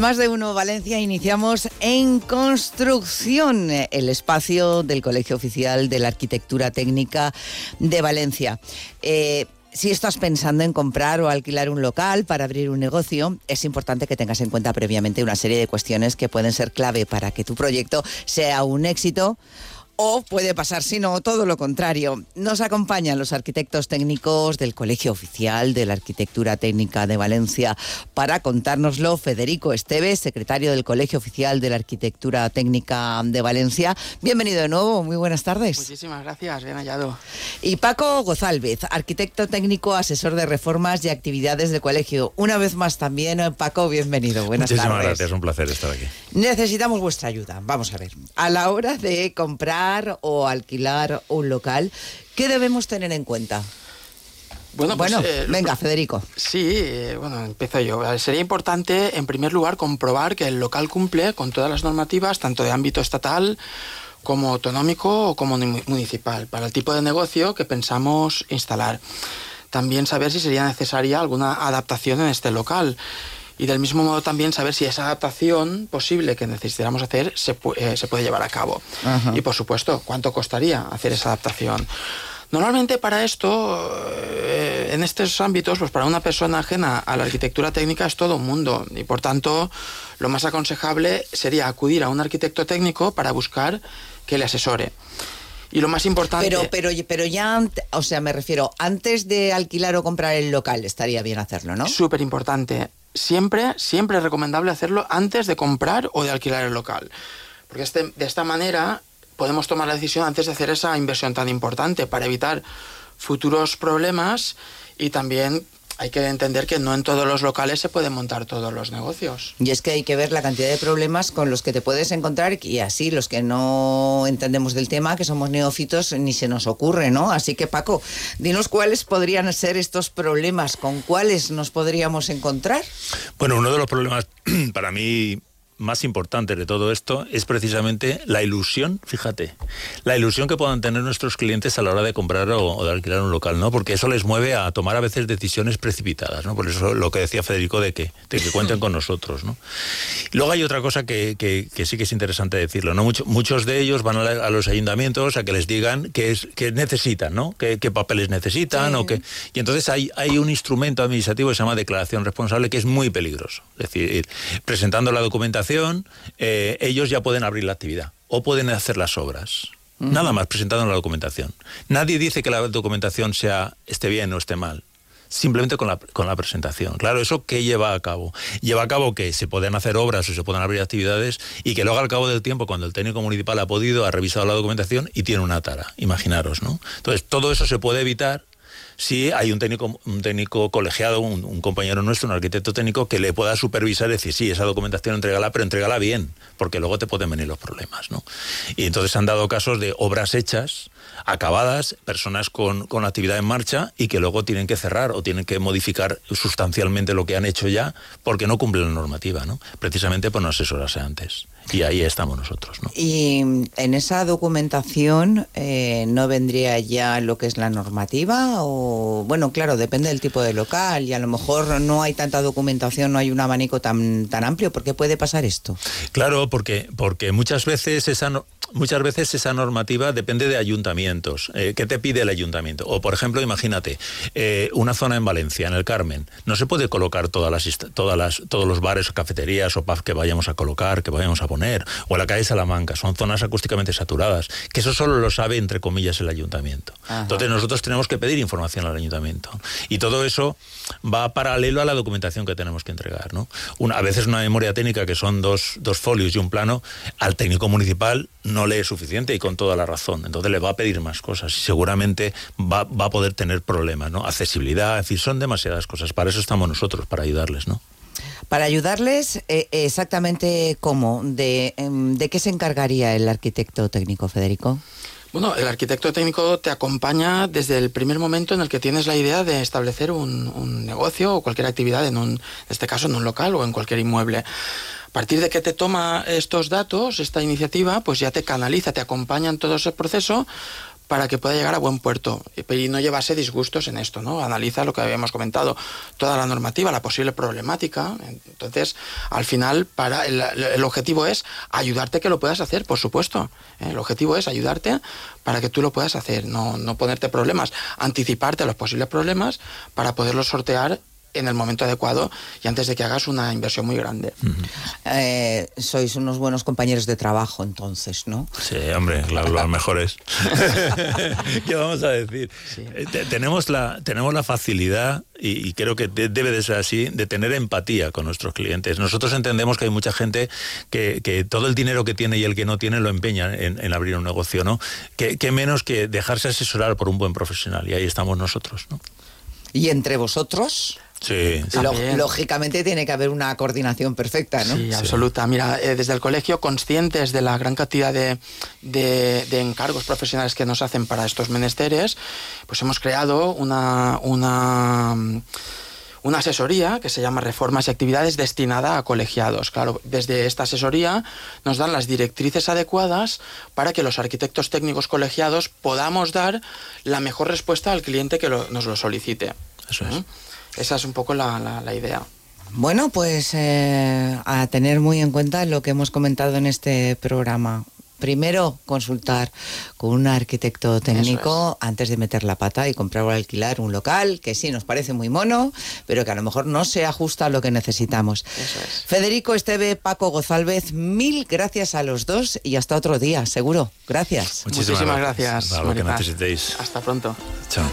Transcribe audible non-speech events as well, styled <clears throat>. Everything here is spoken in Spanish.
Más de uno Valencia iniciamos en construcción el espacio del Colegio Oficial de la Arquitectura Técnica de Valencia. Eh, si estás pensando en comprar o alquilar un local para abrir un negocio, es importante que tengas en cuenta previamente una serie de cuestiones que pueden ser clave para que tu proyecto sea un éxito o puede pasar, si no, todo lo contrario. Nos acompañan los arquitectos técnicos del Colegio Oficial de la Arquitectura Técnica de Valencia para contárnoslo. Federico Esteves, secretario del Colegio Oficial de la Arquitectura Técnica de Valencia. Bienvenido de nuevo, muy buenas tardes. Muchísimas gracias, bien hallado. Y Paco Gozálvez, arquitecto técnico, asesor de reformas y actividades del colegio. Una vez más también, Paco, bienvenido. Buenas Muchísimas tardes. gracias, un placer estar aquí. Necesitamos vuestra ayuda. Vamos a ver. A la hora de comprar o alquilar un local, ¿qué debemos tener en cuenta? Bueno, pues, Bueno, eh, venga, Federico. Sí, eh, bueno, empiezo yo. Eh, Sería importante, en primer lugar, comprobar que el local cumple con todas las normativas, tanto de ámbito estatal como autonómico o como ni- municipal, para el tipo de negocio que pensamos instalar. También saber si sería necesaria alguna adaptación en este local. Y del mismo modo también saber si esa adaptación posible que necesitáramos hacer se, pu- eh, se puede llevar a cabo. Ajá. Y por supuesto, cuánto costaría hacer esa adaptación. Normalmente para esto, eh, en estos ámbitos, pues para una persona ajena a la arquitectura técnica es todo un mundo y por tanto lo más aconsejable sería acudir a un arquitecto técnico para buscar que le asesore. Y lo más importante... Pero, pero, pero ya, o sea, me refiero, antes de alquilar o comprar el local, estaría bien hacerlo, ¿no? Súper importante. Siempre, siempre es recomendable hacerlo antes de comprar o de alquilar el local. Porque este- de esta manera podemos tomar la decisión antes de hacer esa inversión tan importante para evitar futuros problemas y también hay que entender que no en todos los locales se pueden montar todos los negocios. Y es que hay que ver la cantidad de problemas con los que te puedes encontrar y así los que no entendemos del tema, que somos neófitos, ni se nos ocurre, ¿no? Así que Paco, dinos cuáles podrían ser estos problemas, con cuáles nos podríamos encontrar. Bueno, uno de los problemas <clears throat> para mí más importantes de todo esto es precisamente la ilusión, fíjate, la ilusión que puedan tener nuestros clientes a la hora de comprar o, o de alquilar un local, ¿no? Porque eso les mueve a tomar a veces decisiones precipitadas, ¿no? Por eso lo que decía Federico de que, de que cuenten con nosotros, ¿no? Y luego hay otra cosa que, que- que sí que es interesante decirlo, ¿no? Mucho- muchos de ellos van a, la- a los ayuntamientos a que les digan qué es que necesitan, ¿no? ¿Qué, qué papeles necesitan o qué... Y entonces hay, hay un instrumento administrativo que se llama declaración responsable que es muy peligroso. Es decir, presentando la documentación, eh, ellos ya pueden abrir la actividad o pueden hacer las obras. Nada más presentando la documentación. Nadie dice que la documentación sea esté bien o esté mal. Simplemente con la, con la presentación. Claro, ¿eso qué lleva a cabo? Lleva a cabo que se pueden hacer obras o se pueden abrir actividades y que luego al cabo del tiempo, cuando el técnico municipal ha podido, ha revisado la documentación y tiene una tara. Imaginaros, ¿no? Entonces, todo eso se puede evitar si hay un técnico, un técnico colegiado, un, compañero nuestro, un arquitecto técnico, que le pueda supervisar y decir, sí, esa documentación entrégala, pero entrégala bien, porque luego te pueden venir los problemas. ¿no? Y entonces han dado casos de obras hechas, acabadas, personas con, con actividad en marcha y que luego tienen que cerrar o tienen que modificar sustancialmente lo que han hecho ya porque no cumplen la normativa, ¿no? precisamente por no asesorarse antes. Y ahí estamos nosotros. ¿no? Y en esa documentación eh, no vendría ya lo que es la normativa o bueno, claro, depende del tipo de local y a lo mejor no hay tanta documentación, no hay un abanico tan tan amplio, ¿por qué puede pasar esto? Claro, porque, porque muchas veces esa no- muchas veces esa normativa depende de ayuntamientos. Eh, ¿Qué te pide el ayuntamiento? O por ejemplo, imagínate, eh, una zona en Valencia, en el Carmen, no se puede colocar todas las, todas las, todos los bares o cafeterías o pubs que vayamos a colocar, que vayamos a poner, o en la calle Salamanca, son zonas acústicamente saturadas, que eso solo lo sabe, entre comillas, el ayuntamiento. Ajá. Entonces nosotros tenemos que pedir información al ayuntamiento. Y todo eso va paralelo a la documentación que tenemos que entregar. ¿no? Una, a veces una memoria técnica que son dos, dos folios y un plano, al técnico municipal no le es suficiente y con toda la razón. Entonces le va a pedir más cosas y seguramente va, va a poder tener problemas. ¿no? Accesibilidad, en fin, son demasiadas cosas. Para eso estamos nosotros, para ayudarles. ¿no? Para ayudarles, eh, exactamente cómo, de, em, de qué se encargaría el arquitecto técnico, Federico. Bueno, el arquitecto técnico te acompaña desde el primer momento en el que tienes la idea de establecer un, un negocio o cualquier actividad, en, un, en este caso en un local o en cualquier inmueble. A partir de que te toma estos datos, esta iniciativa, pues ya te canaliza, te acompaña en todo ese proceso para que pueda llegar a buen puerto y no llevase disgustos en esto, ¿no? Analiza lo que habíamos comentado, toda la normativa, la posible problemática. Entonces, al final, para el, objetivo es ayudarte que lo puedas hacer, por supuesto. ¿eh? El objetivo es ayudarte para que tú lo puedas hacer, no, no ponerte problemas, anticiparte a los posibles problemas para poderlos sortear en el momento adecuado y antes de que hagas una inversión muy grande. Eh, sois unos buenos compañeros de trabajo entonces, ¿no? Sí, hombre, los mejores. <laughs> ¿Qué vamos a decir? Eh, tenemos, la, tenemos la facilidad, y, creo que debe de ser así, de tener empatía con nuestros clientes. Nosotros entendemos que hay mucha gente que, todo el dinero que tiene y el que no tiene lo empeña en, abrir un negocio, ¿no? Que, que menos que dejarse asesorar por un buen profesional, y ahí estamos nosotros, ¿no? ¿Y entre vosotros? Sí, lógicamente tiene que haber una coordinación perfecta, ¿no? Sí, absoluta. Mira, eh, desde el colegio, conscientes de la gran cantidad de, encargos profesionales que nos hacen para estos menesteres, pues hemos creado una, una, una asesoría que se llama Reformas y Actividades destinada a colegiados. Claro, desde esta asesoría nos dan las directrices adecuadas para que los arquitectos técnicos colegiados podamos dar la mejor respuesta al cliente que nos lo solicite. Eso es. Esa es un poco la, idea. Bueno, pues eh, a tener muy en cuenta lo que hemos comentado en este programa. Primero, consultar con un arquitecto técnico antes de meter la pata y comprar o alquilar un local que sí nos parece muy mono, pero que a lo mejor no se ajusta a lo que necesitamos. Federico Esteve, Paco Gozalvez, mil gracias a los dos y hasta otro día, seguro. Gracias. Muchísimas, gracias. Hasta pronto. Chao.